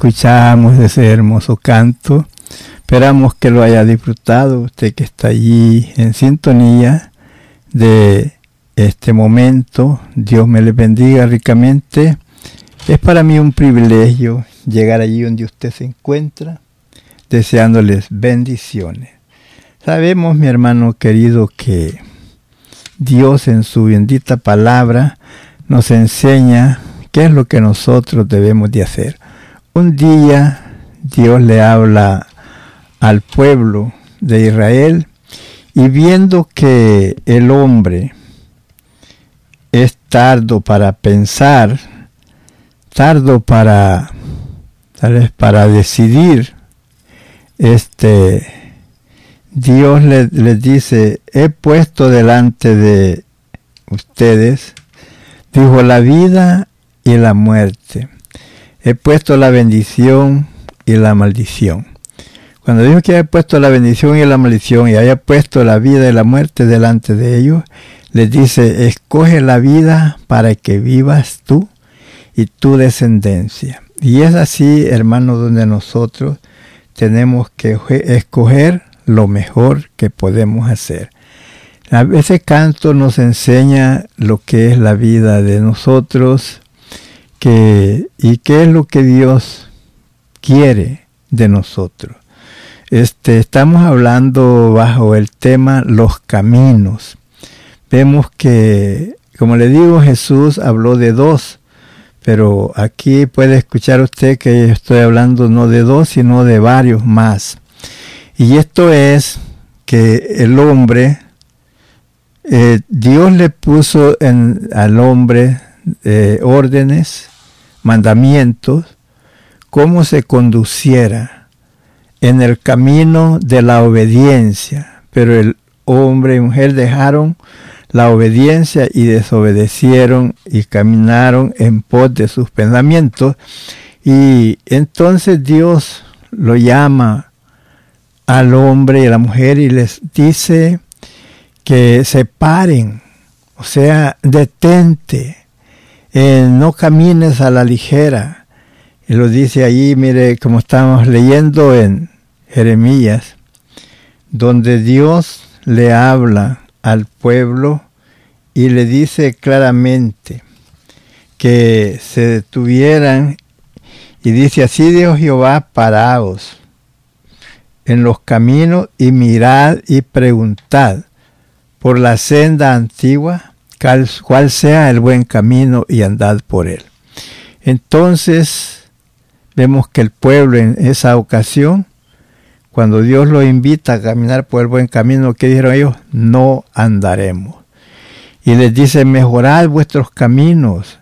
escuchamos ese hermoso canto. Esperamos que lo haya disfrutado usted que está allí en sintonía de este momento. Dios me le bendiga ricamente. Es para mí un privilegio llegar allí donde usted se encuentra, deseándoles bendiciones. Sabemos, mi hermano querido, que Dios en su bendita palabra nos enseña qué es lo que nosotros debemos de hacer. Un día Dios le habla al pueblo de Israel y viendo que el hombre es tardo para pensar, tardo para tal vez para decidir, este Dios le dice, he puesto delante de ustedes, dijo, la vida y la muerte he puesto la bendición y la maldición. Cuando dijo que había puesto la bendición y la maldición y haya puesto la vida y la muerte delante de ellos, les dice, escoge la vida para que vivas tú y tu descendencia. Y es así, hermano, donde nosotros tenemos que escoger lo mejor que podemos hacer. Ese canto nos enseña lo que es la vida de nosotros, que, y qué es lo que Dios quiere de nosotros. Este, estamos hablando bajo el tema los caminos. Vemos que, como le digo, Jesús habló de dos, pero aquí puede escuchar usted que estoy hablando no de dos, sino de varios más. Y esto es que el hombre, eh, Dios le puso en, al hombre eh, órdenes, mandamientos, cómo se conduciera en el camino de la obediencia. Pero el hombre y mujer dejaron la obediencia y desobedecieron y caminaron en pos de sus pensamientos. Y entonces Dios lo llama al hombre y a la mujer y les dice que se paren, o sea, detente, eh, no camines a la ligera. Y lo dice ahí, mire, como estamos leyendo en Jeremías, donde Dios le habla al pueblo y le dice claramente que se detuvieran y dice así dijo Jehová, paraos en los caminos y mirad y preguntad por la senda antigua cuál sea el buen camino y andad por él. Entonces vemos que el pueblo en esa ocasión, cuando Dios lo invita a caminar por el buen camino, ¿qué dijeron ellos? No andaremos. Y les dice, mejorad vuestros caminos,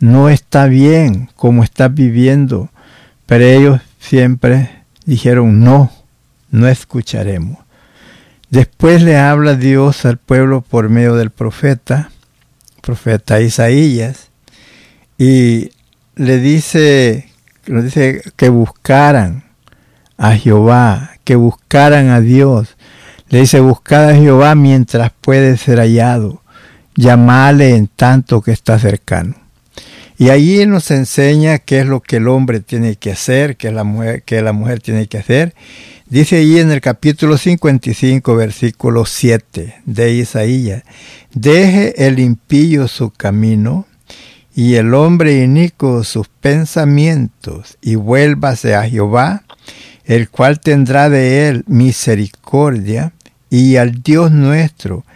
no está bien como estás viviendo. Pero ellos siempre dijeron, no, no escucharemos. Después le habla Dios al pueblo por medio del profeta, profeta Isaías, y le dice, le dice que buscaran a Jehová, que buscaran a Dios. Le dice, buscad a Jehová mientras puede ser hallado, llamale en tanto que está cercano. Y allí nos enseña qué es lo que el hombre tiene que hacer, qué, la mujer, qué la mujer tiene que hacer. Dice allí en el capítulo 55, versículo 7 de Isaías, deje el impío su camino y el hombre inico sus pensamientos y vuélvase a Jehová, el cual tendrá de él misericordia, y al Dios nuestro,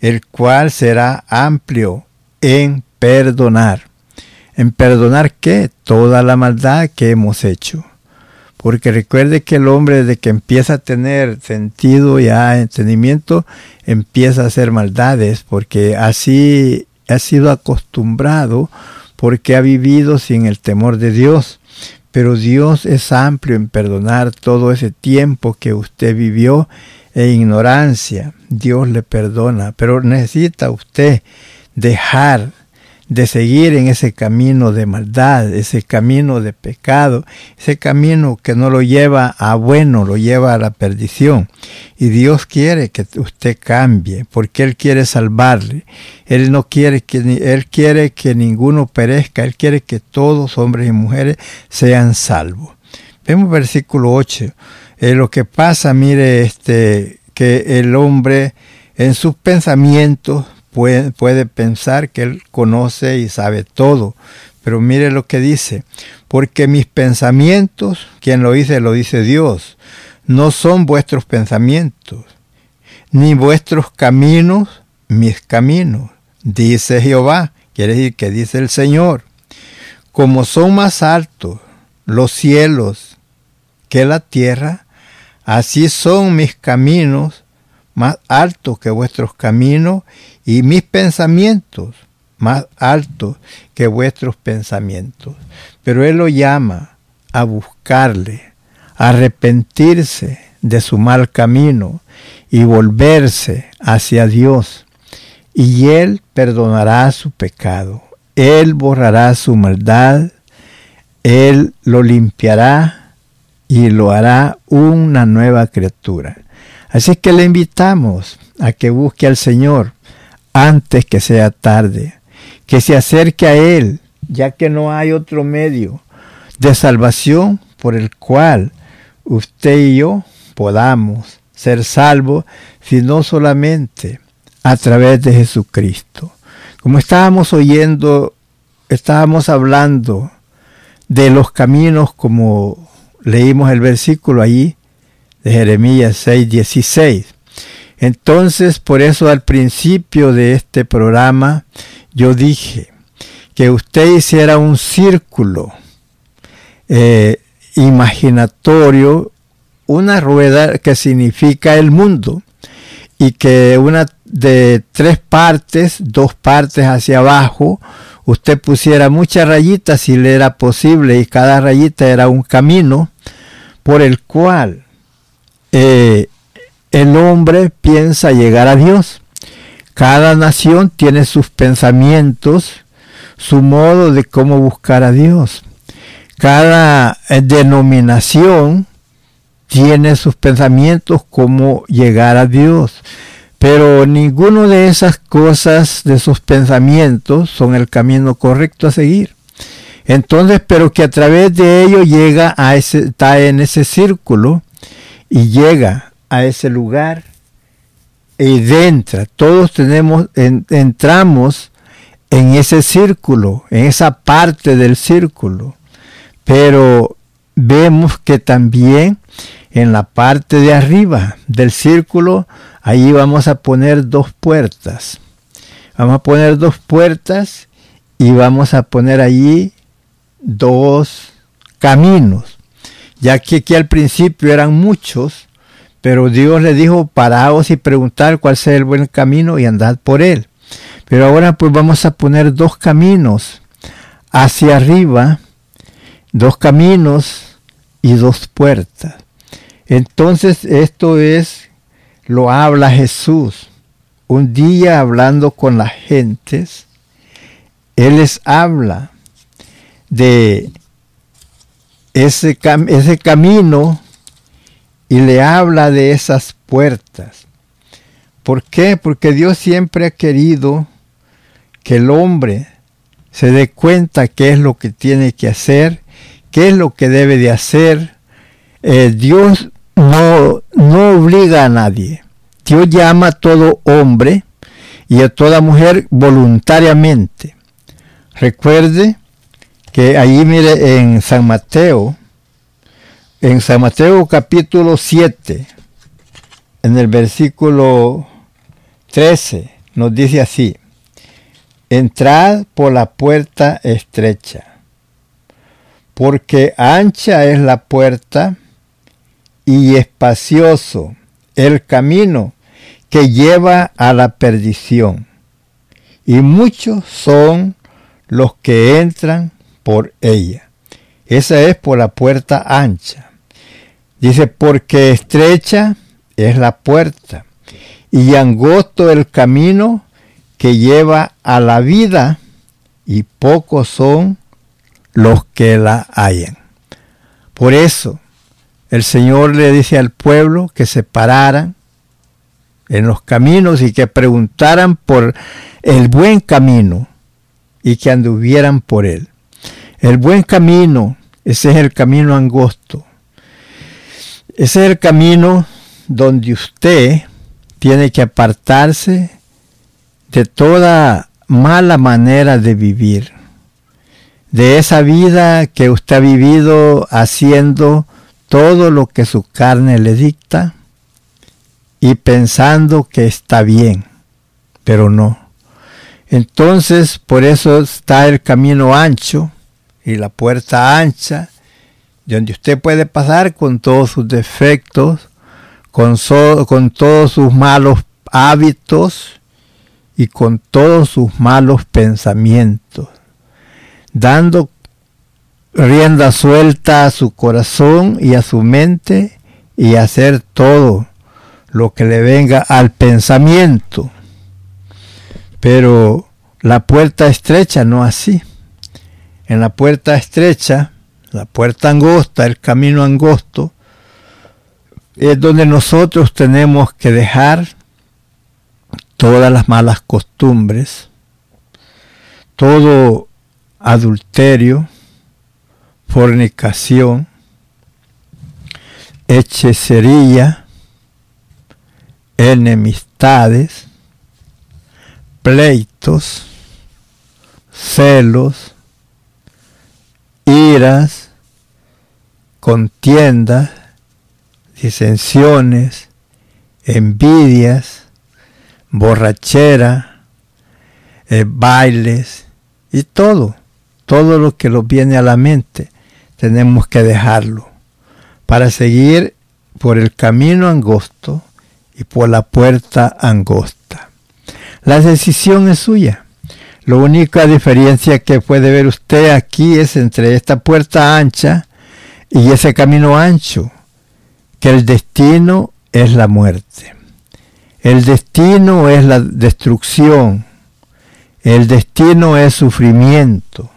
el cual será amplio en perdonar. ¿En perdonar qué? Toda la maldad que hemos hecho. Porque recuerde que el hombre desde que empieza a tener sentido y a entendimiento, empieza a hacer maldades, porque así ha sido acostumbrado, porque ha vivido sin el temor de Dios. Pero Dios es amplio en perdonar todo ese tiempo que usted vivió en ignorancia. Dios le perdona, pero necesita usted dejar de seguir en ese camino de maldad, ese camino de pecado, ese camino que no lo lleva a bueno, lo lleva a la perdición. Y Dios quiere que usted cambie, porque Él quiere salvarle. Él no quiere que, Él quiere que ninguno perezca, Él quiere que todos, hombres y mujeres, sean salvos. Vemos versículo 8. Eh, lo que pasa, mire, este, que el hombre en sus pensamientos puede, pensar que Él conoce y sabe todo. Pero mire lo que dice, porque mis pensamientos, quien lo dice, lo dice Dios, no son vuestros pensamientos, ni vuestros caminos, mis caminos, dice Jehová, quiere decir que dice el Señor. Como son más altos los cielos que la tierra, así son mis caminos más altos que vuestros caminos y mis pensamientos más altos que vuestros pensamientos. Pero Él lo llama a buscarle, a arrepentirse de su mal camino y volverse hacia Dios. Y Él perdonará su pecado, Él borrará su maldad, Él lo limpiará y lo hará una nueva criatura. Así que le invitamos a que busque al Señor antes que sea tarde, que se acerque a Él, ya que no hay otro medio de salvación por el cual usted y yo podamos ser salvos, sino solamente a través de Jesucristo. Como estábamos oyendo, estábamos hablando de los caminos como leímos el versículo allí de Jeremías 6, 16 entonces, por eso al principio de este programa, yo dije que usted hiciera un círculo eh, imaginatorio, una rueda que significa el mundo, y que una de tres partes, dos partes hacia abajo, usted pusiera muchas rayitas si le era posible, y cada rayita era un camino por el cual eh, el hombre piensa llegar a Dios. Cada nación tiene sus pensamientos, su modo de cómo buscar a Dios. Cada eh, denominación tiene sus pensamientos cómo llegar a Dios. Pero ninguno de esas cosas, de sus pensamientos, son el camino correcto a seguir. Entonces, pero que a través de ello llega a ese, está en ese círculo y llega a ese lugar y entra. Todos tenemos, entramos en ese círculo, en esa parte del círculo. Pero vemos que también en la parte de arriba del círculo, ahí vamos a poner dos puertas. Vamos a poner dos puertas y vamos a poner allí dos caminos. Ya que aquí al principio eran muchos, pero Dios le dijo, paraos y preguntar cuál sea el buen camino y andad por él. Pero ahora pues vamos a poner dos caminos hacia arriba, dos caminos y dos puertas. Entonces esto es, lo habla Jesús. Un día hablando con las gentes, Él les habla de ese, ese camino y le habla de esas puertas. ¿Por qué? Porque Dios siempre ha querido que el hombre se dé cuenta qué es lo que tiene que hacer, qué es lo que debe de hacer. Eh, Dios no, no obliga a nadie. Dios llama a todo hombre y a toda mujer voluntariamente. Recuerde que ahí mire en San Mateo, en San Mateo capítulo 7, en el versículo 13, nos dice así, entrad por la puerta estrecha, porque ancha es la puerta y espacioso el camino que lleva a la perdición, y muchos son los que entran por ella. Esa es por la puerta ancha. Dice, porque estrecha es la puerta y angosto el camino que lleva a la vida y pocos son los que la hallan. Por eso el Señor le dice al pueblo que se pararan en los caminos y que preguntaran por el buen camino y que anduvieran por él. El buen camino, ese es el camino angosto. Ese es el camino donde usted tiene que apartarse de toda mala manera de vivir, de esa vida que usted ha vivido haciendo todo lo que su carne le dicta y pensando que está bien, pero no. Entonces, por eso está el camino ancho y la puerta ancha donde usted puede pasar con todos sus defectos, con, con todos sus malos hábitos y con todos sus malos pensamientos, dando rienda suelta a su corazón y a su mente y hacer todo lo que le venga al pensamiento. Pero la puerta estrecha no así. En la puerta estrecha la puerta angosta, el camino angosto, es donde nosotros tenemos que dejar todas las malas costumbres, todo adulterio, fornicación, hechicería, enemistades, pleitos, celos, iras, contiendas, disensiones, envidias, borrachera, eh, bailes y todo, todo lo que nos viene a la mente, tenemos que dejarlo para seguir por el camino angosto y por la puerta angosta. La decisión es suya. La única diferencia que puede ver usted aquí es entre esta puerta ancha y ese camino ancho, que el destino es la muerte. El destino es la destrucción. El destino es sufrimiento.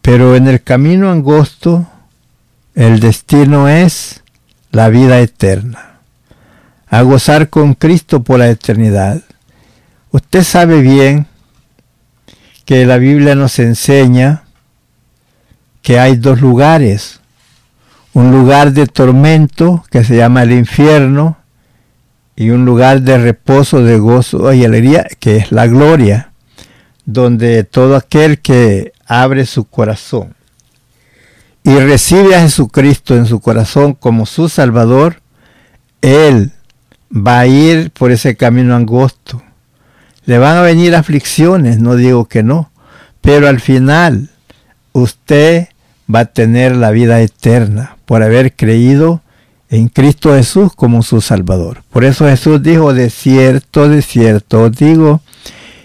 Pero en el camino angosto, el destino es la vida eterna. A gozar con Cristo por la eternidad. Usted sabe bien que la Biblia nos enseña que hay dos lugares. Un lugar de tormento que se llama el infierno y un lugar de reposo, de gozo y alegría, que es la gloria, donde todo aquel que abre su corazón y recibe a Jesucristo en su corazón como su Salvador, Él va a ir por ese camino angosto. Le van a venir aflicciones, no digo que no, pero al final usted va a tener la vida eterna por haber creído en Cristo Jesús como su Salvador. Por eso Jesús dijo, de cierto, de cierto, digo,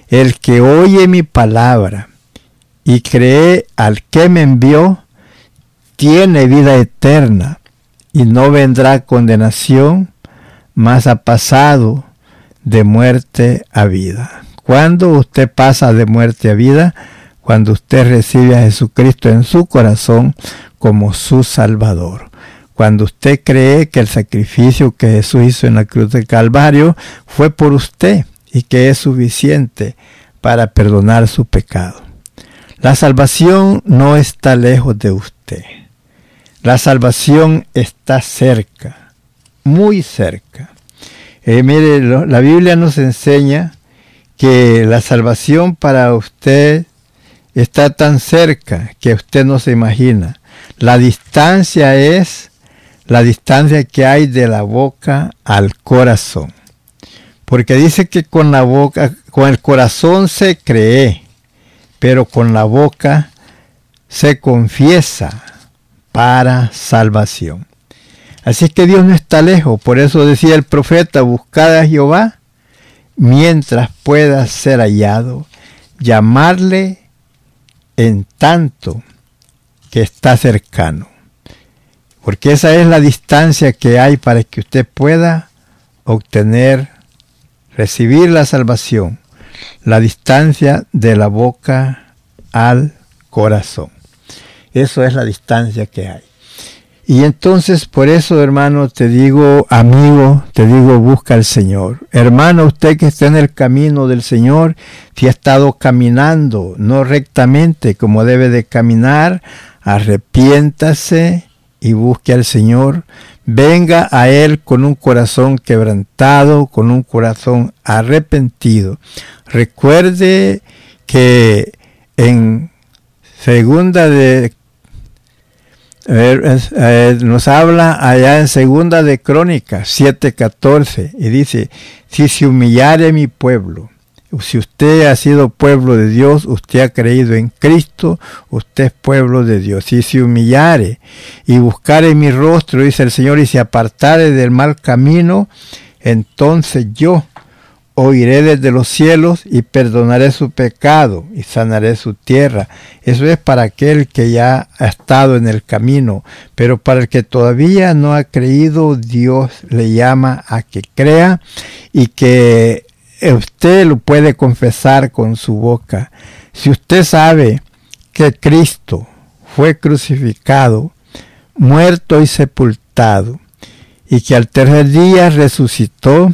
el que oye mi palabra y cree al que me envió, tiene vida eterna y no vendrá condenación, mas ha pasado de muerte a vida. Cuando usted pasa de muerte a vida, cuando usted recibe a Jesucristo en su corazón como su Salvador. Cuando usted cree que el sacrificio que Jesús hizo en la cruz del Calvario fue por usted y que es suficiente para perdonar su pecado. La salvación no está lejos de usted. La salvación está cerca, muy cerca. Eh, mire, la Biblia nos enseña que la salvación para usted está tan cerca que usted no se imagina. La distancia es la distancia que hay de la boca al corazón. Porque dice que con la boca, con el corazón se cree, pero con la boca se confiesa para salvación. Así que Dios no está lejos, por eso decía el profeta, buscad a Jehová mientras pueda ser hallado, llamarle en tanto que está cercano. Porque esa es la distancia que hay para que usted pueda obtener, recibir la salvación, la distancia de la boca al corazón. Eso es la distancia que hay. Y entonces por eso, hermano, te digo, amigo, te digo, busca al Señor. Hermano, usted que está en el camino del Señor, si ha estado caminando no rectamente como debe de caminar, arrepiéntase y busque al Señor. Venga a Él con un corazón quebrantado, con un corazón arrepentido. Recuerde que en segunda de nos habla allá en segunda de Crónicas 7:14 y dice, si se humillare mi pueblo, si usted ha sido pueblo de Dios, usted ha creído en Cristo, usted es pueblo de Dios. Si se humillare y buscare mi rostro, dice el Señor, y se apartare del mal camino, entonces yo oiré desde los cielos y perdonaré su pecado y sanaré su tierra. Eso es para aquel que ya ha estado en el camino, pero para el que todavía no ha creído, Dios le llama a que crea y que usted lo puede confesar con su boca. Si usted sabe que Cristo fue crucificado, muerto y sepultado, y que al tercer día resucitó,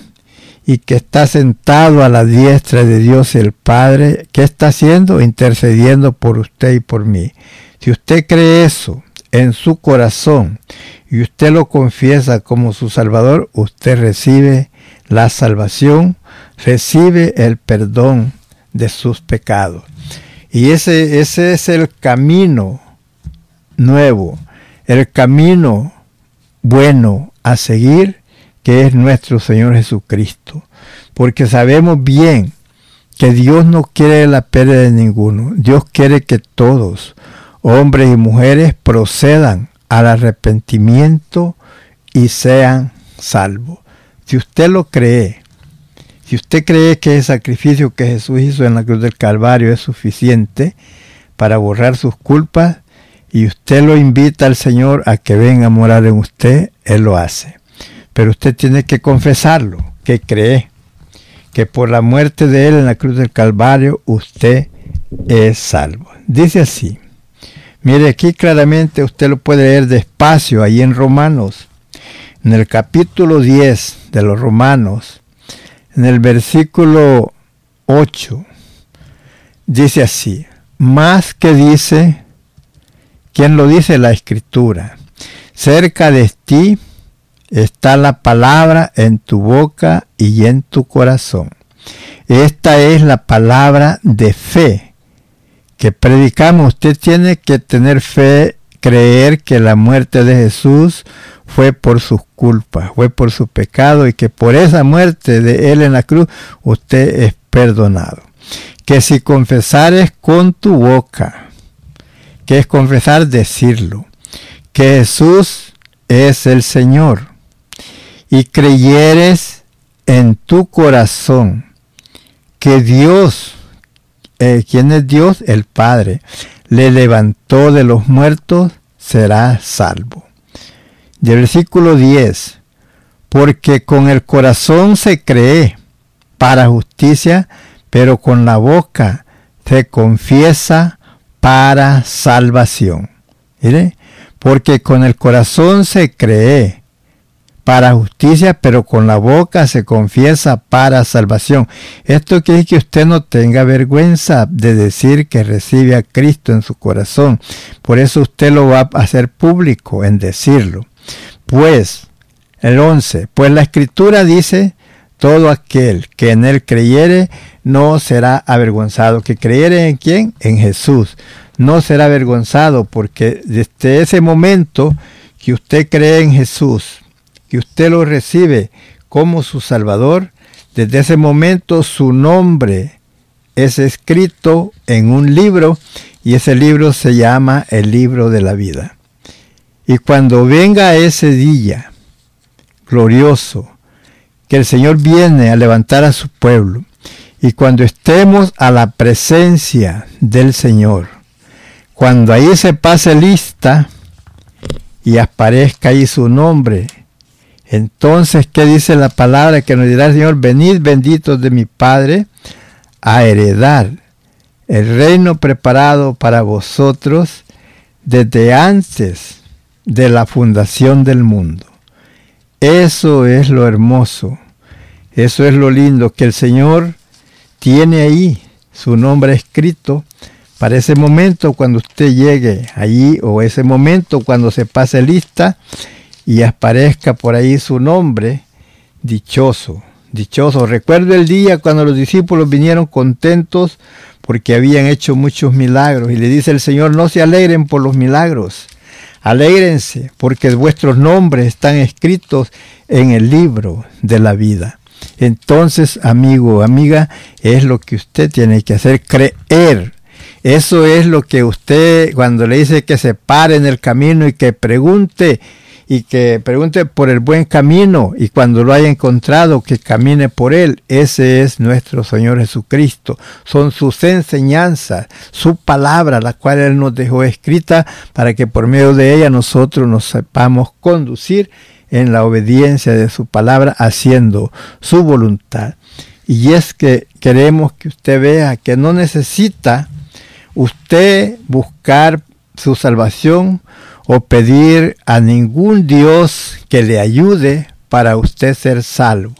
y que está sentado a la diestra de Dios el Padre, ¿qué está haciendo? Intercediendo por usted y por mí. Si usted cree eso en su corazón y usted lo confiesa como su Salvador, usted recibe la salvación, recibe el perdón de sus pecados. Y ese, ese es el camino nuevo, el camino bueno a seguir que es nuestro Señor Jesucristo. Porque sabemos bien que Dios no quiere la pérdida de ninguno. Dios quiere que todos, hombres y mujeres, procedan al arrepentimiento y sean salvos. Si usted lo cree, si usted cree que el sacrificio que Jesús hizo en la cruz del Calvario es suficiente para borrar sus culpas, y usted lo invita al Señor a que venga a morar en usted, Él lo hace. Pero usted tiene que confesarlo, que cree que por la muerte de Él en la cruz del Calvario usted es salvo. Dice así. Mire aquí claramente usted lo puede leer despacio ahí en Romanos, en el capítulo 10 de los Romanos, en el versículo 8, dice así, más que dice, ¿quién lo dice? La escritura, cerca de ti está la palabra en tu boca y en tu corazón. Esta es la palabra de fe que predicamos. Usted tiene que tener fe, creer que la muerte de Jesús fue por sus culpas, fue por su pecado y que por esa muerte de Él en la cruz usted es perdonado. Que si confesares con tu boca, que es confesar, decirlo, que Jesús es el Señor, y creyeres en tu corazón que Dios, eh, ¿quién es Dios? El Padre, le levantó de los muertos, será salvo. Y el versículo 10, porque con el corazón se cree para justicia, pero con la boca se confiesa para salvación. ¿Mire? Porque con el corazón se cree para justicia, pero con la boca se confiesa para salvación. Esto quiere que usted no tenga vergüenza de decir que recibe a Cristo en su corazón. Por eso usted lo va a hacer público en decirlo. Pues, el 11, pues la escritura dice, todo aquel que en él creyere no será avergonzado. ¿Que creyere en quién? En Jesús. No será avergonzado porque desde ese momento que usted cree en Jesús, que usted lo recibe como su Salvador, desde ese momento su nombre es escrito en un libro y ese libro se llama el libro de la vida. Y cuando venga ese día glorioso, que el Señor viene a levantar a su pueblo, y cuando estemos a la presencia del Señor, cuando ahí se pase lista y aparezca ahí su nombre, entonces, ¿qué dice la palabra que nos dirá el Señor? Venid benditos de mi Padre a heredar el reino preparado para vosotros desde antes de la fundación del mundo. Eso es lo hermoso, eso es lo lindo, que el Señor tiene ahí su nombre escrito para ese momento cuando usted llegue allí o ese momento cuando se pase lista y aparezca por ahí su nombre, dichoso, dichoso. Recuerdo el día cuando los discípulos vinieron contentos porque habían hecho muchos milagros y le dice el Señor, no se alegren por los milagros, alégrense porque vuestros nombres están escritos en el libro de la vida. Entonces, amigo, amiga, es lo que usted tiene que hacer, creer. Eso es lo que usted, cuando le dice que se pare en el camino y que pregunte, y que pregunte por el buen camino y cuando lo haya encontrado que camine por él. Ese es nuestro Señor Jesucristo. Son sus enseñanzas, su palabra, la cual Él nos dejó escrita para que por medio de ella nosotros nos sepamos conducir en la obediencia de su palabra, haciendo su voluntad. Y es que queremos que usted vea que no necesita usted buscar su salvación o pedir a ningún Dios que le ayude para usted ser salvo.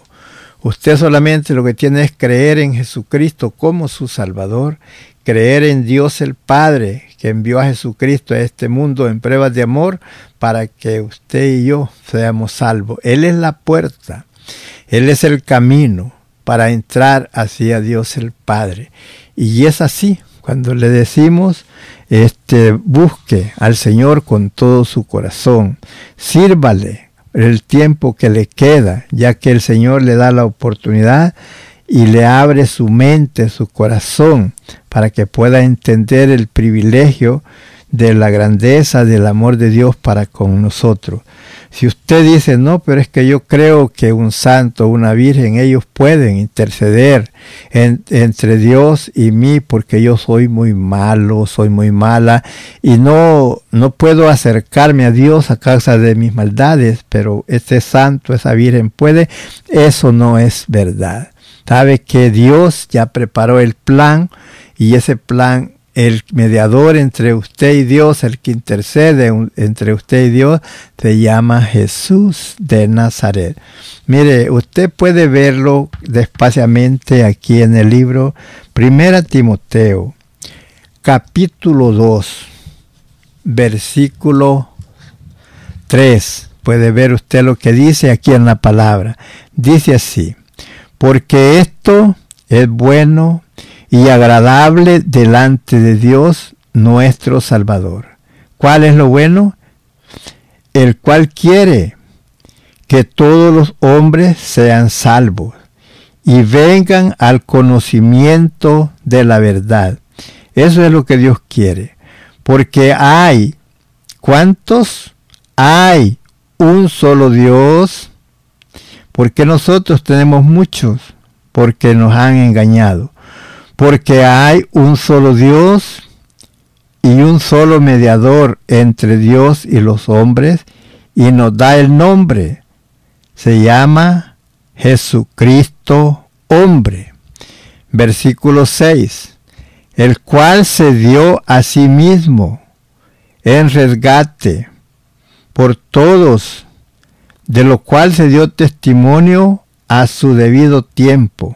Usted solamente lo que tiene es creer en Jesucristo como su Salvador, creer en Dios el Padre que envió a Jesucristo a este mundo en pruebas de amor para que usted y yo seamos salvos. Él es la puerta, Él es el camino para entrar hacia Dios el Padre. Y es así, cuando le decimos, este, busque al Señor con todo su corazón, sírvale el tiempo que le queda, ya que el Señor le da la oportunidad y le abre su mente, su corazón, para que pueda entender el privilegio de la grandeza del amor de Dios para con nosotros. Si usted dice, no, pero es que yo creo que un santo, una virgen, ellos pueden interceder entre Dios y mí porque yo soy muy malo, soy muy mala y no, no puedo acercarme a Dios a causa de mis maldades, pero este santo, esa virgen puede, eso no es verdad. Sabe que Dios ya preparó el plan y ese plan el mediador entre usted y Dios, el que intercede entre usted y Dios, se llama Jesús de Nazaret. Mire, usted puede verlo despaciamente aquí en el libro Primera Timoteo, capítulo 2, versículo 3. puede ver usted lo que dice aquí en la palabra. Dice así, porque esto es bueno y agradable delante de Dios nuestro Salvador. ¿Cuál es lo bueno? El cual quiere que todos los hombres sean salvos y vengan al conocimiento de la verdad. Eso es lo que Dios quiere. Porque hay, ¿cuántos? Hay un solo Dios. Porque nosotros tenemos muchos. Porque nos han engañado. Porque hay un solo Dios y un solo mediador entre Dios y los hombres. Y nos da el nombre. Se llama Jesucristo hombre. Versículo 6 el cual se dio a sí mismo en resgate por todos, de lo cual se dio testimonio a su debido tiempo.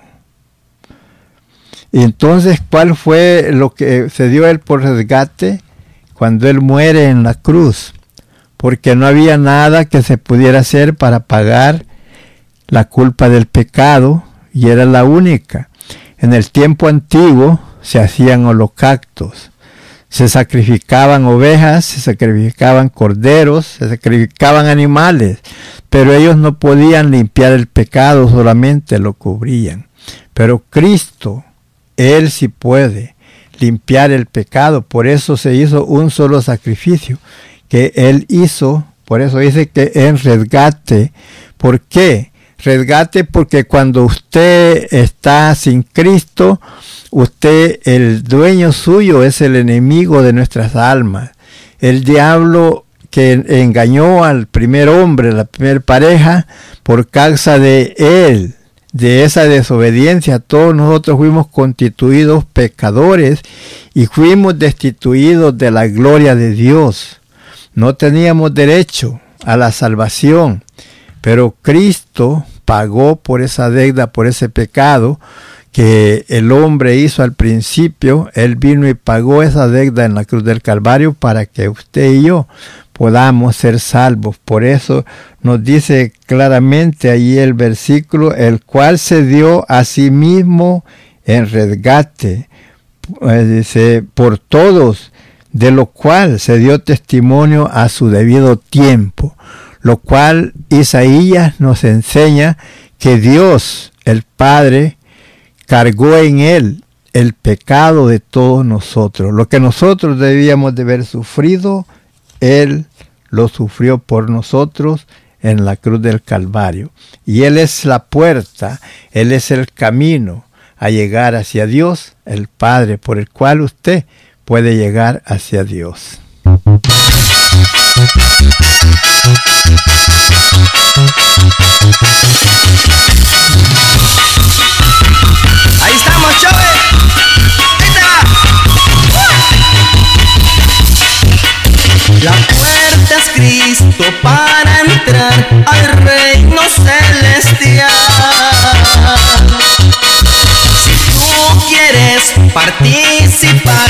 Y entonces, ¿cuál fue lo que se dio él por resgate? Cuando él muere en la cruz, porque no había nada que se pudiera hacer para pagar la culpa del pecado, y era la única. En el tiempo antiguo, se hacían holocaustos, se sacrificaban ovejas, se sacrificaban corderos, se sacrificaban animales, pero ellos no podían limpiar el pecado, solamente lo cubrían. Pero Cristo, Él sí puede limpiar el pecado, por eso se hizo un solo sacrificio que Él hizo, por eso dice que en resgate. ¿Por qué? Resgate porque cuando usted está sin Cristo, Usted, el dueño suyo, es el enemigo de nuestras almas. El diablo que engañó al primer hombre, la primera pareja, por causa de él, de esa desobediencia, todos nosotros fuimos constituidos pecadores y fuimos destituidos de la gloria de Dios. No teníamos derecho a la salvación, pero Cristo pagó por esa deuda, por ese pecado, que el hombre hizo al principio, Él vino y pagó esa deuda en la cruz del Calvario para que usted y yo podamos ser salvos. Por eso nos dice claramente ahí el versículo, el cual se dio a sí mismo en resgate, pues dice, por todos, de lo cual se dio testimonio a su debido tiempo, lo cual Isaías nos enseña que Dios, el Padre, cargó en él el pecado de todos nosotros. Lo que nosotros debíamos de haber sufrido, él lo sufrió por nosotros en la cruz del Calvario. Y Él es la puerta, Él es el camino a llegar hacia Dios, el Padre, por el cual usted puede llegar hacia Dios. Ahí estamos, Chove. Participar,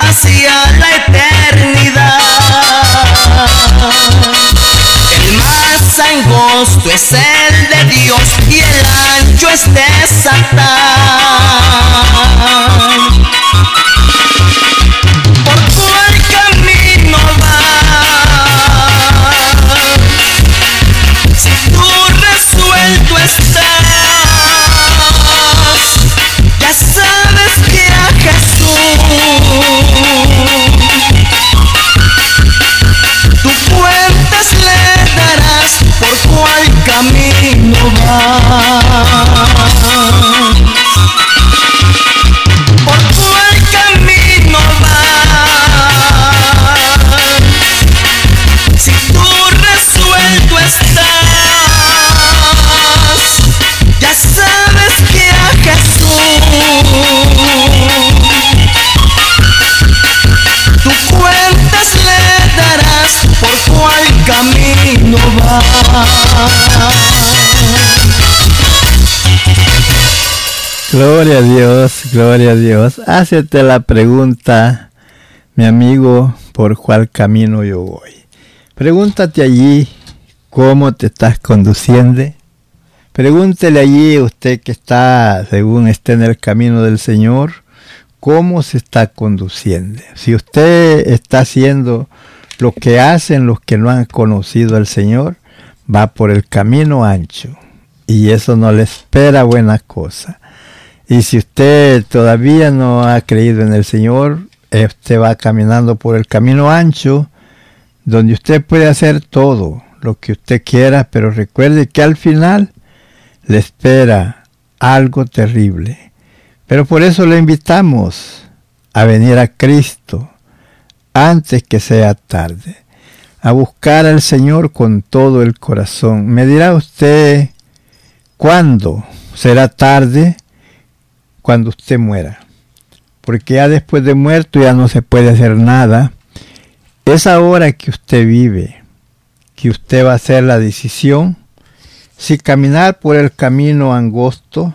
hacia la eternidad. El más angosto es el de Dios y el ancho es de Satán. Gloria a Dios, gloria a Dios. Hácete la pregunta, mi amigo, por cuál camino yo voy. Pregúntate allí cómo te estás conduciendo. Pregúntele allí usted que está, según esté en el camino del Señor, cómo se está conduciendo. Si usted está haciendo lo que hacen los que no han conocido al Señor, va por el camino ancho. Y eso no le espera buena cosa. Y si usted todavía no ha creído en el Señor, usted va caminando por el camino ancho, donde usted puede hacer todo lo que usted quiera, pero recuerde que al final le espera algo terrible. Pero por eso le invitamos a venir a Cristo antes que sea tarde, a buscar al Señor con todo el corazón. Me dirá usted, ¿cuándo será tarde? Cuando usted muera. Porque ya después de muerto ya no se puede hacer nada. Es ahora que usted vive, que usted va a hacer la decisión si caminar por el camino angosto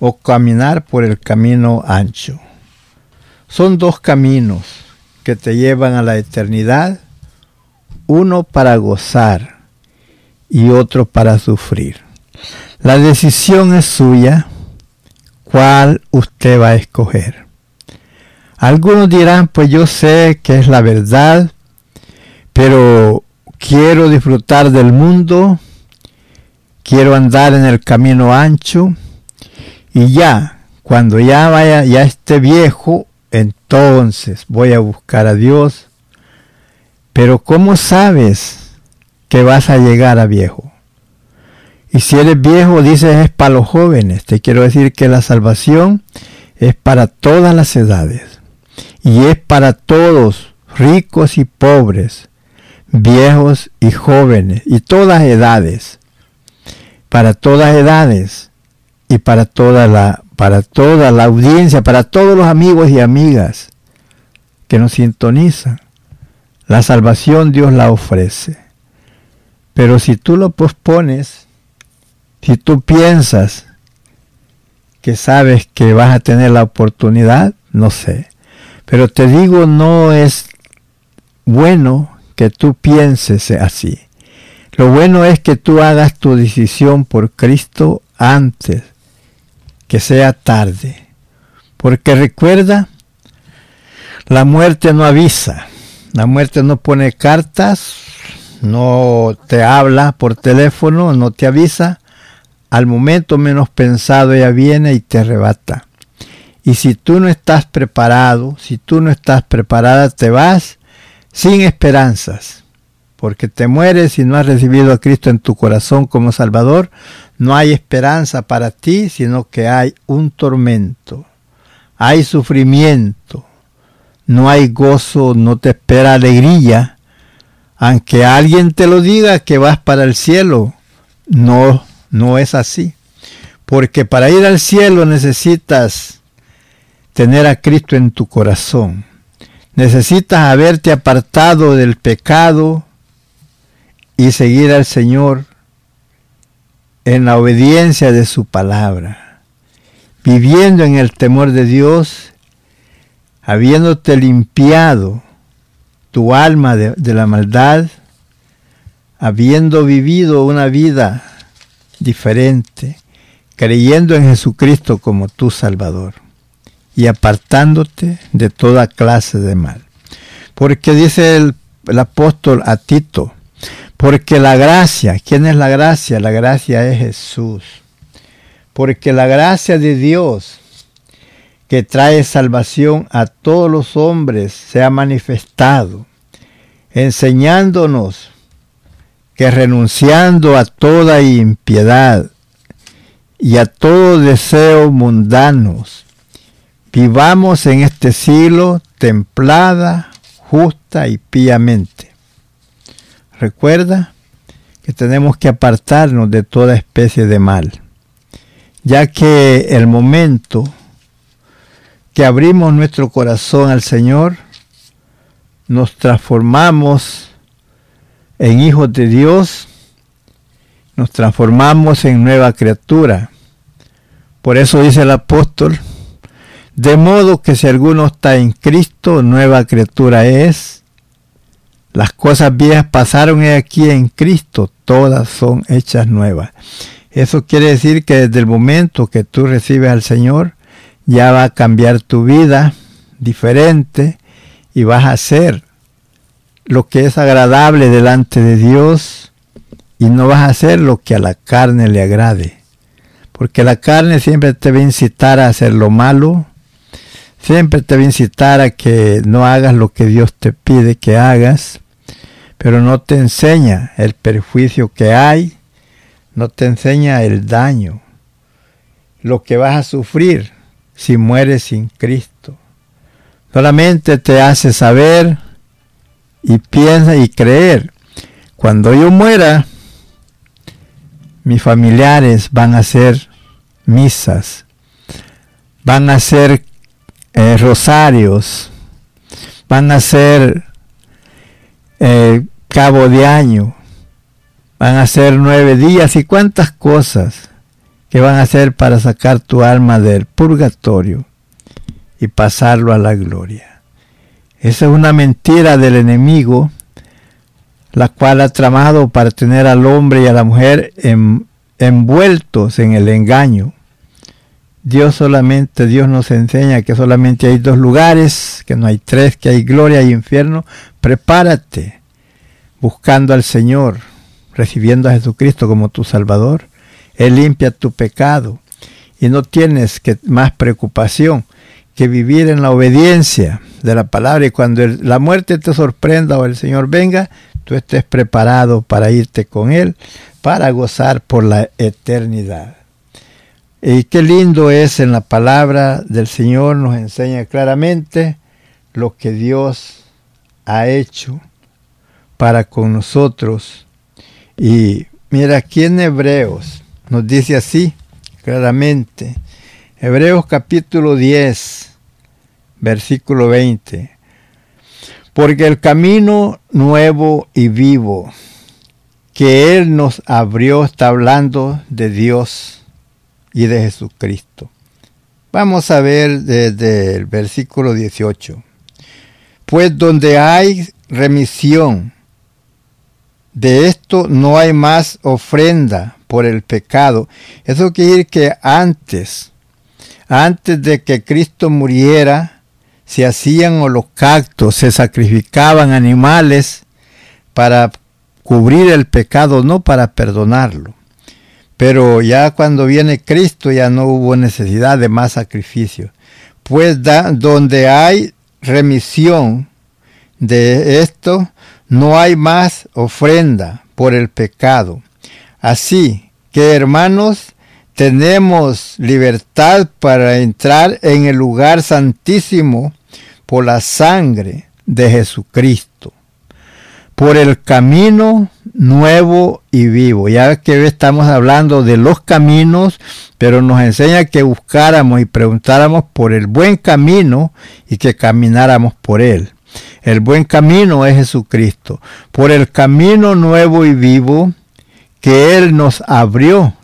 o caminar por el camino ancho. Son dos caminos que te llevan a la eternidad, uno para gozar y otro para sufrir. La decisión es suya cuál usted va a escoger. Algunos dirán, pues yo sé que es la verdad, pero quiero disfrutar del mundo, quiero andar en el camino ancho y ya, cuando ya vaya, ya esté viejo, entonces voy a buscar a Dios. Pero ¿cómo sabes que vas a llegar a viejo? Y si eres viejo, dices es para los jóvenes. Te quiero decir que la salvación es para todas las edades. Y es para todos, ricos y pobres, viejos y jóvenes, y todas edades. Para todas edades y para toda la, para toda la audiencia, para todos los amigos y amigas que nos sintonizan. La salvación Dios la ofrece. Pero si tú lo pospones, si tú piensas que sabes que vas a tener la oportunidad, no sé. Pero te digo, no es bueno que tú pienses así. Lo bueno es que tú hagas tu decisión por Cristo antes que sea tarde. Porque recuerda, la muerte no avisa, la muerte no pone cartas, no te habla por teléfono, no te avisa, al momento menos pensado ella viene y te arrebata. Y si tú no estás preparado, si tú no estás preparada, te vas sin esperanzas. Porque te mueres y no has recibido a Cristo en tu corazón como Salvador. No hay esperanza para ti, sino que hay un tormento. Hay sufrimiento. No hay gozo, no te espera alegría. Aunque alguien te lo diga que vas para el cielo, no no es así. Porque para ir al cielo necesitas tener a Cristo en tu corazón. Necesitas haberte apartado del pecado y seguir al Señor en la obediencia de su palabra, viviendo en el temor de Dios, habiéndote limpiado tu alma de, de la maldad, habiendo vivido una vida diferente, creyendo en Jesucristo como tu Salvador y apartándote de toda clase de mal. Porque dice el, apóstol a Tito, porque la gracia, ¿quién es la gracia? La gracia es Jesús. Porque la gracia de Dios que trae salvación a todos los hombres se ha manifestado, enseñándonos que renunciando a toda impiedad y a todo deseo mundanos, vivamos en este siglo templada, justa y píamente. Recuerda que tenemos que apartarnos de toda especie de mal, ya que el momento que abrimos nuestro corazón al Señor, nos transformamos en hijos de Dios, nos transformamos en nueva criatura. Por eso dice el apóstol, de modo que si alguno está en Cristo, nueva criatura es. Las cosas viejas pasaron aquí en Cristo, todas son hechas nuevas. Eso quiere decir que desde el momento que tú recibes al Señor, ya va a cambiar tu vida diferente y vas a hacer lo que es agradable delante de Dios y no vas a hacer lo que a la carne le agrade. Porque la carne siempre te va a incitar a hacer lo malo, siempre te va a incitar a que no hagas lo que Dios te pide que hagas, pero no te enseña el perjuicio que hay, no te enseña el daño, lo que vas a sufrir si mueres sin Cristo. Solamente te hace saber y piensa y creer. Cuando yo muera, mis familiares van a hacer misas, van a hacer eh, rosarios, van a hacer eh, cabo de año, van a hacer nueve días y cuántas cosas que van a hacer para sacar tu alma del purgatorio y pasarlo a la gloria. Esa es una mentira del enemigo, la cual ha tramado para tener al hombre y a la mujer envueltos en el engaño. Dios solamente, Dios nos enseña que solamente hay dos lugares, que no hay tres, que hay gloria y infierno. Prepárate buscando al Señor, recibiendo a Jesucristo como tu Salvador él limpia tu pecado y no tienes más preocupación que vivir en la obediencia de la palabra y cuando la muerte te sorprenda o el Señor venga, tú estés preparado para irte con Él, para gozar por la eternidad. Y qué lindo es en la palabra del Señor, nos enseña claramente lo que Dios ha hecho para con nosotros. Y mira aquí en Hebreos nos dice así claramente. Hebreos capítulo 10, versículo 20. Porque el camino nuevo y vivo que Él nos abrió está hablando de Dios y de Jesucristo. Vamos a ver desde el versículo 18. Pues donde hay remisión de esto no hay más ofrenda por el pecado. Eso quiere decir que antes, antes de que Cristo muriera, se hacían holocaustos, se sacrificaban animales para cubrir el pecado, no para perdonarlo. Pero ya cuando viene Cristo ya no hubo necesidad de más sacrificio. Pues donde hay remisión de esto, no hay más ofrenda por el pecado. Así que hermanos, tenemos libertad para entrar en el lugar santísimo por la sangre de Jesucristo, por el camino nuevo y vivo. Ya que estamos hablando de los caminos, pero nos enseña que buscáramos y preguntáramos por el buen camino y que camináramos por él. El buen camino es Jesucristo. Por el camino nuevo y vivo que Él nos abrió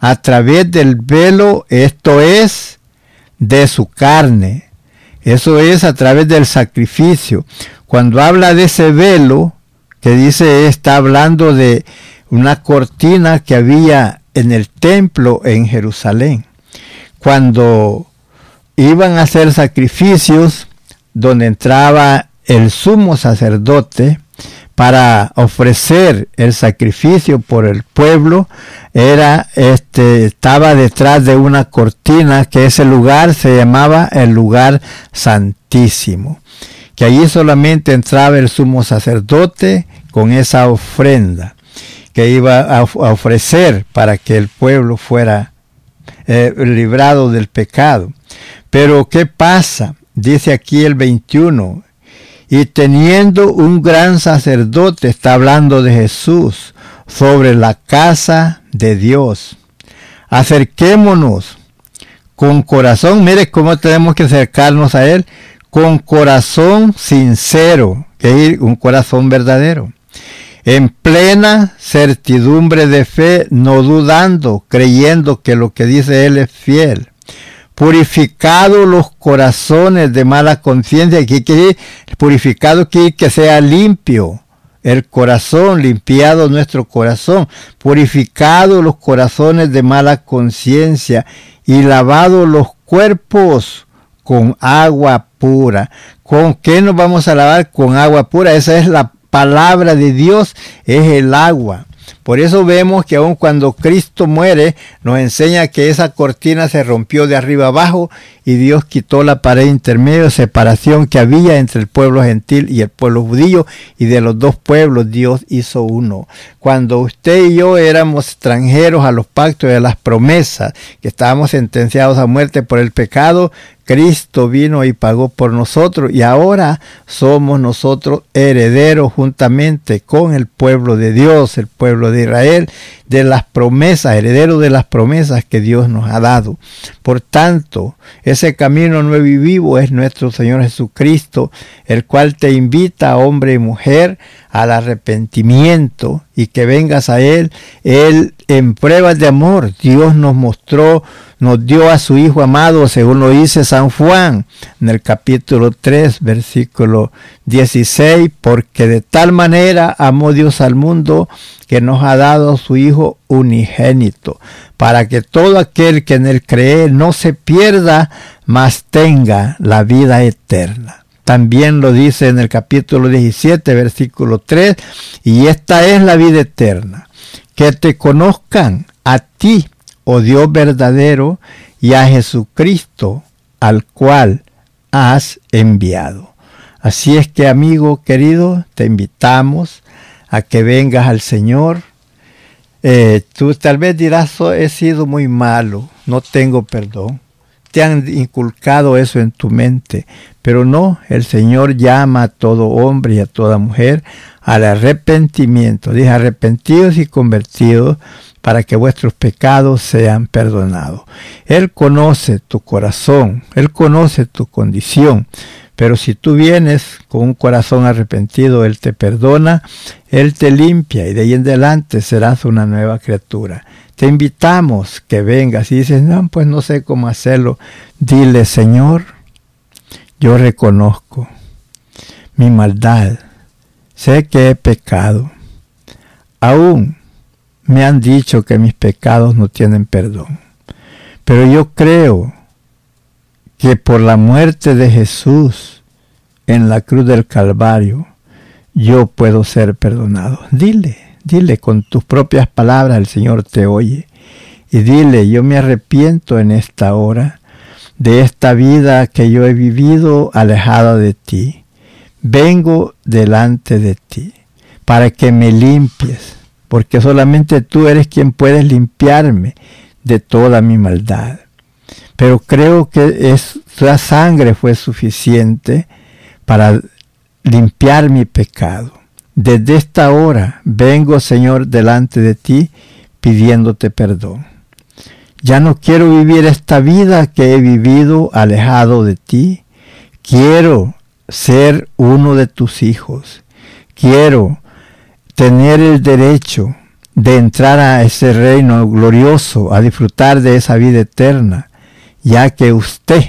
a través del velo, esto es, de su carne. Eso es a través del sacrificio. Cuando habla de ese velo, que dice, está hablando de una cortina que había en el templo en Jerusalén. Cuando iban a hacer sacrificios, donde entraba el sumo sacerdote, para ofrecer el sacrificio por el pueblo era este estaba detrás de una cortina que ese lugar se llamaba el lugar santísimo que allí solamente entraba el sumo sacerdote con esa ofrenda que iba a, ofrecer para que el pueblo fuera eh, librado del pecado. Pero ¿qué pasa? Dice aquí el 21, y teniendo un gran sacerdote, está hablando de Jesús, sobre la casa de Dios. Acerquémonos con corazón, mire cómo tenemos que acercarnos a Él, con corazón sincero, que es un corazón verdadero, en plena certidumbre de fe, no dudando, creyendo que lo que dice Él es fiel. Purificado los corazones de mala conciencia, que, que purificado que sea limpio, el corazón, limpiado nuestro corazón, purificado los corazones de mala conciencia y lavado los cuerpos con agua pura. ¿Con qué nos vamos a lavar? Con agua pura. Esa es la palabra de Dios, es el agua. Por eso vemos que aun cuando Cristo muere, nos enseña que esa cortina se rompió de arriba abajo y Dios quitó la pared intermedia, separación que había entre el pueblo gentil y el pueblo judío, y de los dos pueblos Dios hizo uno. Cuando usted y yo éramos extranjeros a los pactos y a las promesas, que estábamos sentenciados a muerte por el pecado, Cristo vino y pagó por nosotros y ahora somos nosotros herederos juntamente con el pueblo de Dios, el pueblo de Israel, de las promesas, herederos de las promesas que Dios nos ha dado. Por tanto, ese camino nuevo y vivo es nuestro Señor Jesucristo, el cual te invita, hombre y mujer, al arrepentimiento y que vengas a Él. Él en pruebas de amor, Dios nos mostró, nos dio a su Hijo amado, según lo dice San Juan en el capítulo 3, versículo 16, porque de tal manera amó Dios al mundo que nos ha dado su Hijo unigénito, para que todo aquel que en él cree no se pierda, mas tenga la vida eterna. También lo dice en el capítulo 17, versículo 3, y esta es la vida eterna, que te conozcan a ti, oh Dios verdadero, y a Jesucristo, al cual has enviado. Así es que, amigo querido, te invitamos a que vengas al Señor. Eh, tú tal vez dirás, he sido muy malo, no tengo perdón te han inculcado eso en tu mente. Pero no, el Señor llama a todo hombre y a toda mujer al arrepentimiento. Dice arrepentidos y convertidos para que vuestros pecados sean perdonados. Él conoce tu corazón, Él conoce tu condición. Pero si tú vienes con un corazón arrepentido, Él te perdona, Él te limpia y de ahí en adelante serás una nueva criatura. Te invitamos que vengas y dices, no, pues no sé cómo hacerlo. Dile, Señor, yo reconozco mi maldad. Sé que he pecado. Aún me han dicho que mis pecados no tienen perdón. Pero yo creo que por la muerte de Jesús en la cruz del Calvario, yo puedo ser perdonado. Dile. Dile con tus propias palabras, el Señor te oye. Y dile, yo me arrepiento en esta hora de esta vida que yo he vivido alejada de ti. Vengo delante de ti para que me limpies, porque solamente tú eres quien puedes limpiarme de toda mi maldad. Pero creo que esa sangre fue suficiente para limpiar mi pecado. Desde esta hora vengo, Señor, delante de ti pidiéndote perdón. Ya no quiero vivir esta vida que he vivido alejado de ti. Quiero ser uno de tus hijos. Quiero tener el derecho de entrar a ese reino glorioso, a disfrutar de esa vida eterna, ya que usted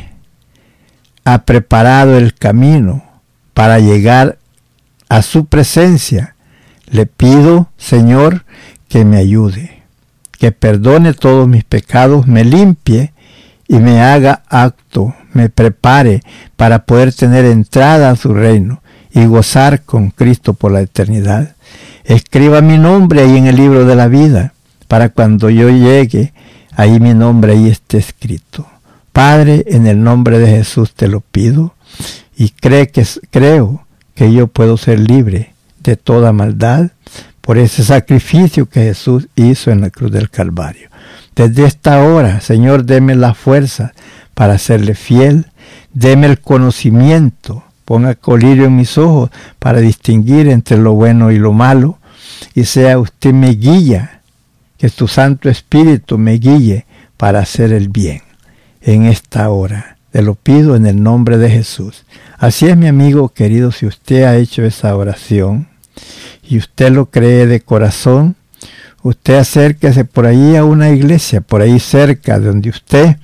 ha preparado el camino para llegar a su presencia, le pido, Señor, que me ayude, que perdone todos mis pecados, me limpie y me haga acto, me prepare para poder tener entrada a su reino y gozar con Cristo por la eternidad. Escriba mi nombre ahí en el libro de la vida, para cuando yo llegue, ahí mi nombre ahí esté escrito. Padre, en el nombre de Jesús te lo pido y cree que, creo que yo puedo ser libre de toda maldad, por ese sacrificio que Jesús hizo en la cruz del Calvario. Desde esta hora, Señor, deme la fuerza para serle fiel, deme el conocimiento, ponga colirio en mis ojos para distinguir entre lo bueno y lo malo, y sea usted mi guía, que tu Santo Espíritu me guíe para hacer el bien en esta hora. Te lo pido en el nombre de Jesús. Así es mi amigo querido, si usted ha hecho esa oración y usted lo cree de corazón, usted acérquese por ahí a una iglesia, por ahí cerca de donde usted,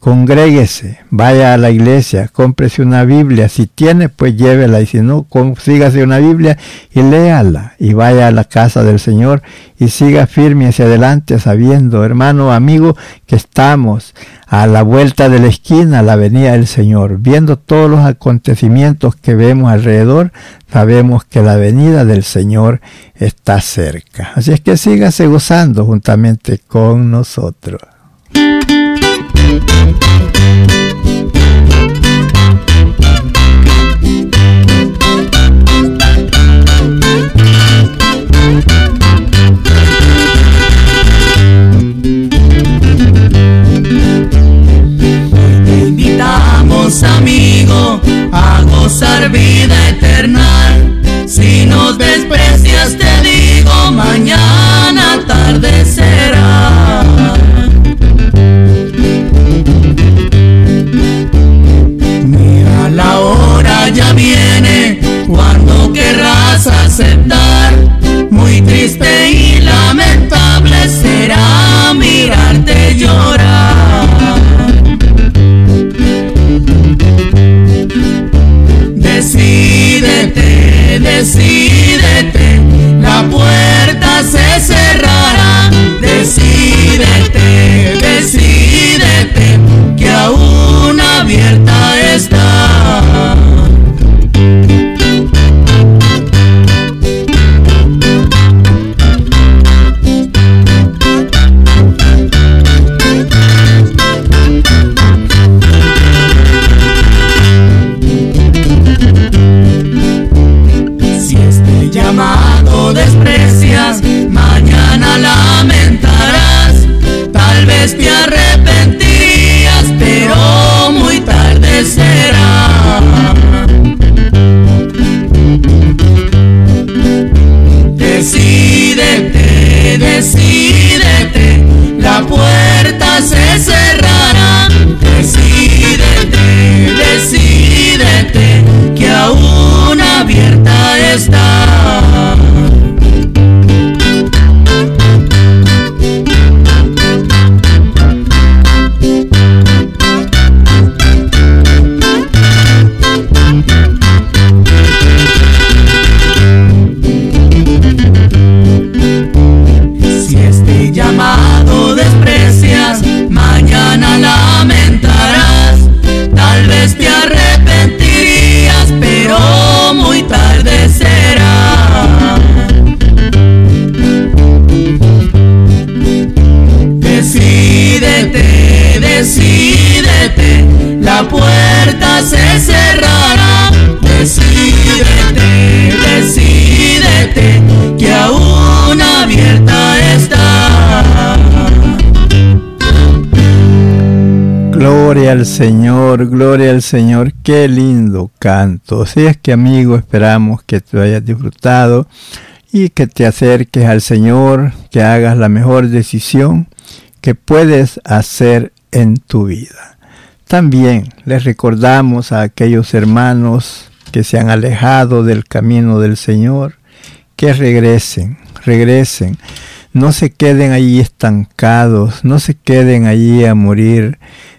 congréguese, vaya a la iglesia, cómprese una Biblia, si tiene pues llévela y si no, consígase una Biblia y léala y vaya a la casa del Señor y siga firme hacia adelante sabiendo, hermano, amigo, que estamos a la vuelta de la esquina, la venida del Señor. Viendo todos los acontecimientos que vemos alrededor, sabemos que la venida del Señor está cerca. Así es que sígase gozando juntamente con nosotros. Amigo a gozar vida eterna. Si nos desprecias te digo mañana tarde será. Mira la hora ya viene cuando querrás aceptar. Muy triste y lamentable será mirarte llorar. Decídete, decídete, la puerta este al Señor, gloria al Señor, qué lindo canto. Si es que amigo, esperamos que te hayas disfrutado y que te acerques al Señor, que hagas la mejor decisión que puedes hacer en tu vida. También les recordamos a aquellos hermanos que se han alejado del camino del Señor, que regresen, regresen. No se queden allí estancados, no se queden allí a morir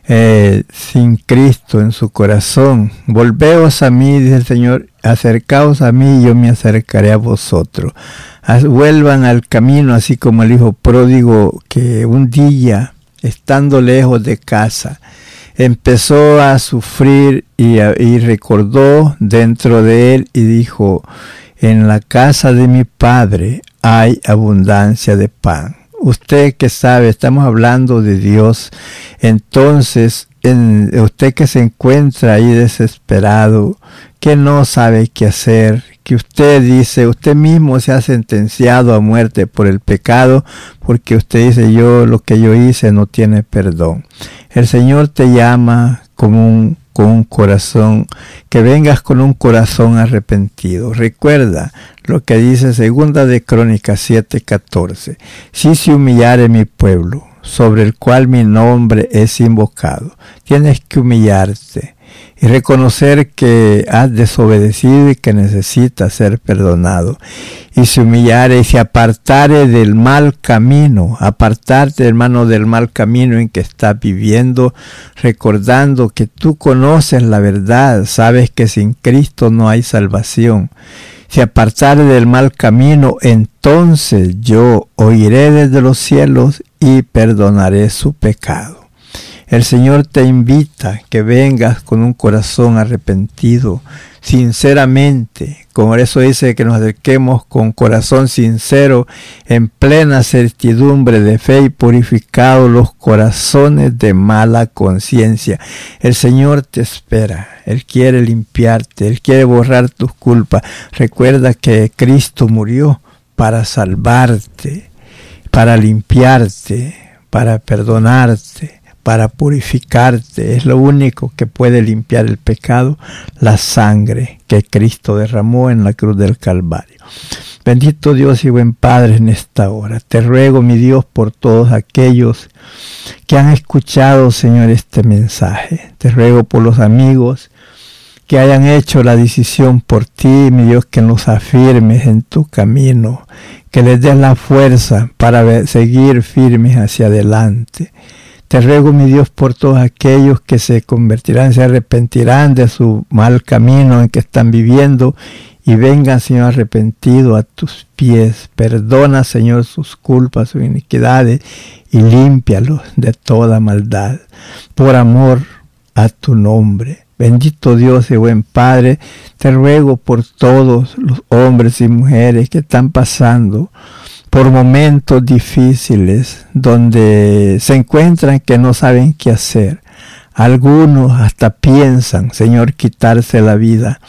eh, sin Cristo en su corazón. Volveos a mí, dice el Señor, acercaos a mí y yo me acercaré a vosotros. Vuelvan al camino, así como el hijo pródigo que un día, estando lejos de casa, empezó a sufrir y, y recordó dentro de él y dijo, en la casa de mi padre hay abundancia de pan usted que sabe, estamos hablando de Dios, entonces usted que se encuentra ahí desesperado, que no sabe qué hacer, que usted dice, usted mismo se ha sentenciado a muerte por el pecado, porque usted dice, yo lo que yo hice no tiene perdón. El Señor te llama como un, con un corazón, que vengas con un corazón arrepentido. Recuerda lo que dice segunda de Crónicas 7:14. Si se humillare mi pueblo, sobre el cual mi nombre es invocado, tienes que humillarte y reconocer que has desobedecido y que necesitas ser perdonado. Y se humillare y se apartare del mal camino, apartarte hermano del mal camino en que estás viviendo, recordando que tú conoces la verdad, sabes que sin Cristo no hay salvación. Si apartare del mal camino, entonces yo oiré desde los cielos y perdonaré su pecado. El Señor te invita que vengas con un corazón arrepentido, sinceramente. Como eso dice que nos acerquemos con corazón sincero, en plena certidumbre de fe y purificados los corazones de mala conciencia. El Señor te espera. Él quiere limpiarte. Él quiere borrar tus culpas. Recuerda que Cristo murió para salvarte, para limpiarte, para perdonarte para purificarte. Es lo único que puede limpiar el pecado, la sangre que Cristo derramó en la cruz del Calvario. Bendito Dios y buen Padre en esta hora. Te ruego, mi Dios, por todos aquellos que han escuchado, Señor, este mensaje. Te ruego por los amigos que hayan hecho la decisión por ti, mi Dios, que nos afirmes en tu camino, que les des la fuerza para seguir firmes hacia adelante. Te ruego, mi Dios, por todos aquellos que se convertirán, se arrepentirán de su mal camino en que están viviendo y vengan, Señor, arrepentidos a tus pies. Perdona, Señor, sus culpas, sus iniquidades y límpialos de toda maldad. Por amor a tu nombre. Bendito Dios y buen Padre, te ruego por todos los hombres y mujeres que están pasando por momentos difíciles donde se encuentran que no saben qué hacer. Algunos hasta piensan, Señor, quitarse la vida,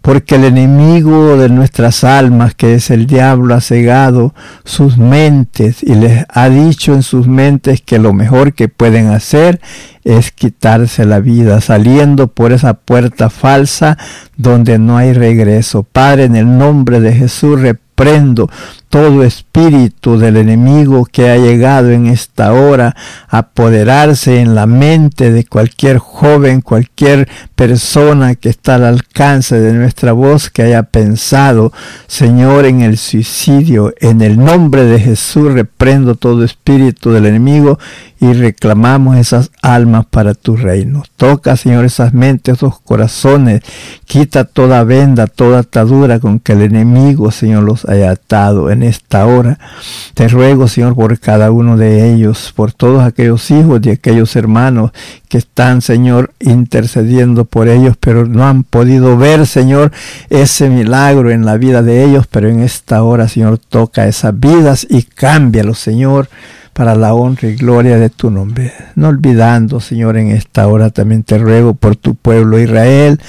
porque el enemigo de nuestras almas, que es el diablo, ha cegado sus mentes y les ha dicho en sus mentes que lo mejor que pueden hacer es quitarse la vida, saliendo por esa puerta falsa donde no hay regreso. Padre, en el nombre de Jesús, reprendo todo espíritu del enemigo que ha llegado en esta hora a apoderarse en la mente de cualquier joven, cualquier persona que está al alcance de nuestra voz, que haya pensado, Señor, en el suicidio. En el nombre de Jesús reprendo todo espíritu del enemigo y reclamamos esas almas para tu reino. Toca, Señor, esas mentes, esos corazones. Quita toda venda, toda atadura con que el enemigo, Señor, los haya atado en esta hora. Te ruego, Señor, por cada uno de ellos, por todos aquellos hijos y aquellos hermanos que están, Señor, intercediendo por ellos, pero no han podido ver, Señor, ese milagro en la vida de ellos, pero en esta hora, Señor, toca esas vidas y cámbialos, Señor para la honra y gloria de tu nombre. No olvidando, Señor, en esta hora también te ruego por tu pueblo Israel,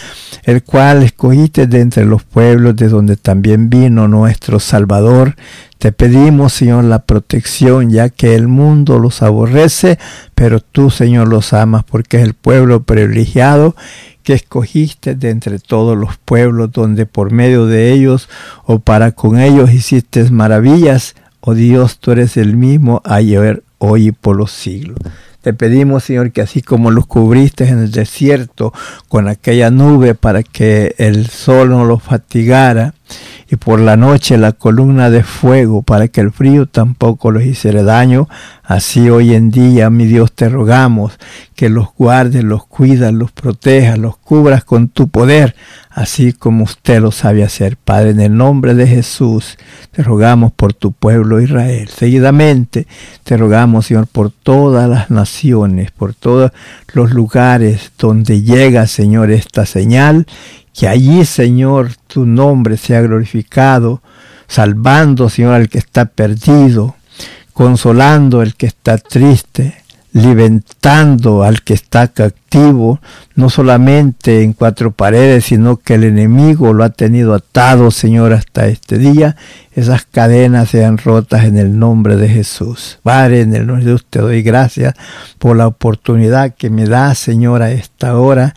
el cual escogiste de entre los pueblos de donde también vino nuestro Salvador. Te pedimos, Señor, la protección, ya que el mundo los aborrece, pero tú, Señor, los amas porque es el pueblo privilegiado que escogiste de entre todos los pueblos, donde por medio de ellos o para con ellos hiciste maravillas Oh Dios, tú eres el mismo ayer, hoy y por los siglos. Te pedimos, Señor, que así como los cubriste en el desierto con aquella nube para que el sol no los fatigara, y por la noche la columna de fuego para que el frío tampoco los hiciera daño, así hoy en día, mi Dios, te rogamos que los guardes, los cuidas, los protejas, los cubras con tu poder, así como usted lo sabe hacer. Padre, en el nombre de Jesús, te rogamos por tu pueblo Israel. Seguidamente, te rogamos, Señor, por todas las naciones, por todos los lugares donde llega, Señor, esta señal que allí, Señor, tu nombre sea glorificado, salvando, Señor, al que está perdido, consolando al que está triste, libertando al que está activo, no solamente en cuatro paredes, sino que el enemigo lo ha tenido atado, Señor, hasta este día. Esas cadenas sean rotas en el nombre de Jesús. Padre, en el nombre de Dios te doy gracias por la oportunidad que me da, Señor, a esta hora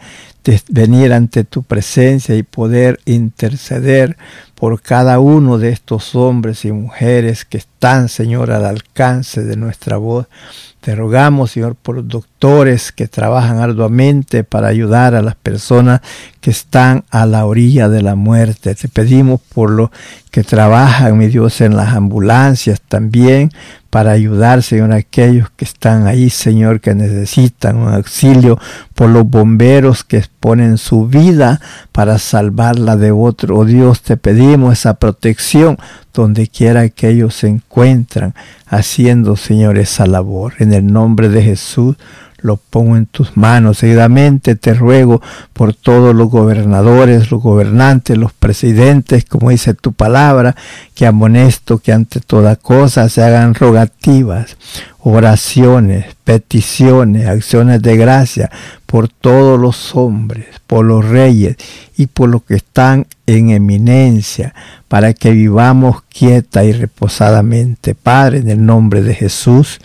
venir ante tu presencia y poder interceder por cada uno de estos hombres y mujeres que están, Señor, al alcance de nuestra voz. Te rogamos, Señor, por doctores que trabajan arduamente para ayudar a las personas que están a la orilla de la muerte. Te pedimos por los que trabajan, mi Dios, en las ambulancias también, para ayudar, Señor, a aquellos que están ahí, Señor, que necesitan un auxilio, por los bomberos que exponen su vida para salvarla de otro. Oh Dios, te pedimos esa protección donde quiera que ellos se encuentran haciendo, Señor, esa labor. En el nombre de Jesús lo pongo en tus manos. Seguidamente te ruego por todos los gobernadores, los gobernantes, los presidentes, como dice tu palabra, que amonesto que ante toda cosa se hagan rogativas, oraciones, peticiones, acciones de gracia por todos los hombres, por los reyes y por los que están en eminencia, para que vivamos quieta y reposadamente. Padre, en el nombre de Jesús,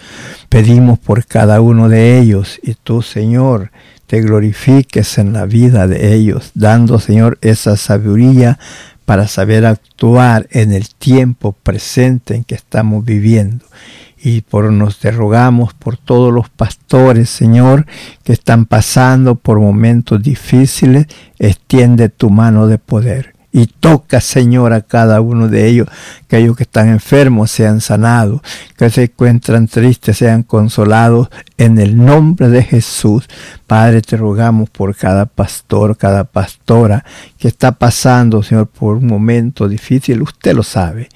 pedimos por cada uno de ellos y tú, Señor, te glorifiques en la vida de ellos, dando, Señor, esa sabiduría para saber actuar en el tiempo presente en que estamos viviendo y por nos te rogamos por todos los pastores, Señor, que están pasando por momentos difíciles, extiende tu mano de poder. Y toca, Señor, a cada uno de ellos, que aquellos que están enfermos sean sanados, que se encuentran tristes sean consolados en el nombre de Jesús. Padre, te rogamos por cada pastor, cada pastora que está pasando, Señor, por un momento difícil. Usted lo sabe.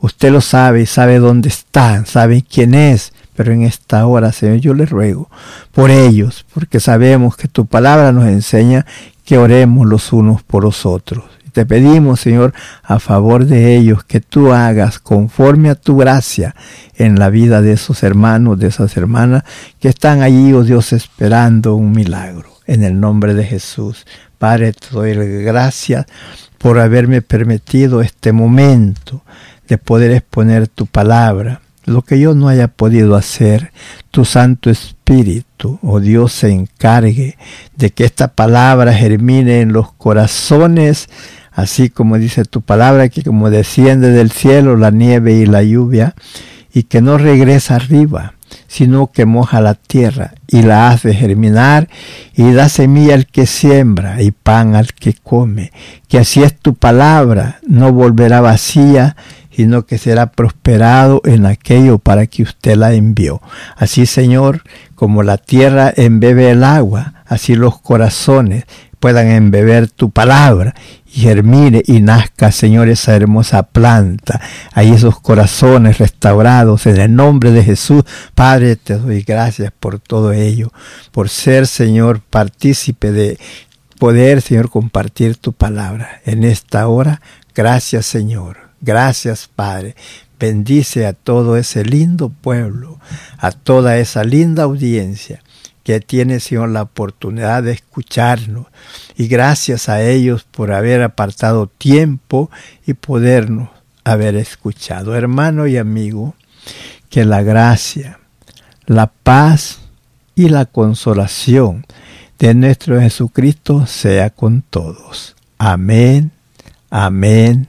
Usted lo sabe sabe dónde están, sabe quién es. Pero en esta hora, Señor, yo le ruego por ellos, porque sabemos que tu palabra nos enseña que oremos los unos por los otros. Te pedimos, Señor, a favor de ellos, que tú hagas conforme a tu gracia en la vida de esos hermanos, de esas hermanas que están allí, oh Dios, esperando un milagro. En el nombre de Jesús. Padre, te doy gracias por haberme permitido este momento de poder exponer tu palabra. Lo que yo no haya podido hacer, tu Santo Espíritu, oh Dios, se encargue de que esta palabra germine en los corazones, así como dice tu palabra, que como desciende del cielo la nieve y la lluvia, y que no regresa arriba, sino que moja la tierra y la hace germinar y da semilla al que siembra y pan al que come. Que así es tu palabra, no volverá vacía, sino que será prosperado en aquello para que usted la envió. Así, Señor, como la tierra embebe el agua, así los corazones puedan embeber tu palabra y germine y nazca, Señor, esa hermosa planta. Ahí esos corazones restaurados en el nombre de Jesús. Padre, te doy gracias por todo ello, por ser, Señor, partícipe de poder, Señor, compartir tu palabra en esta hora. Gracias, Señor. Gracias, Padre. Bendice a todo ese lindo pueblo, a toda esa linda audiencia que tiene, Señor, la oportunidad de escucharnos. Y gracias a ellos por haber apartado tiempo y podernos haber escuchado. Hermano y amigo, que la gracia, la paz y la consolación de nuestro Jesucristo sea con todos. Amén, amén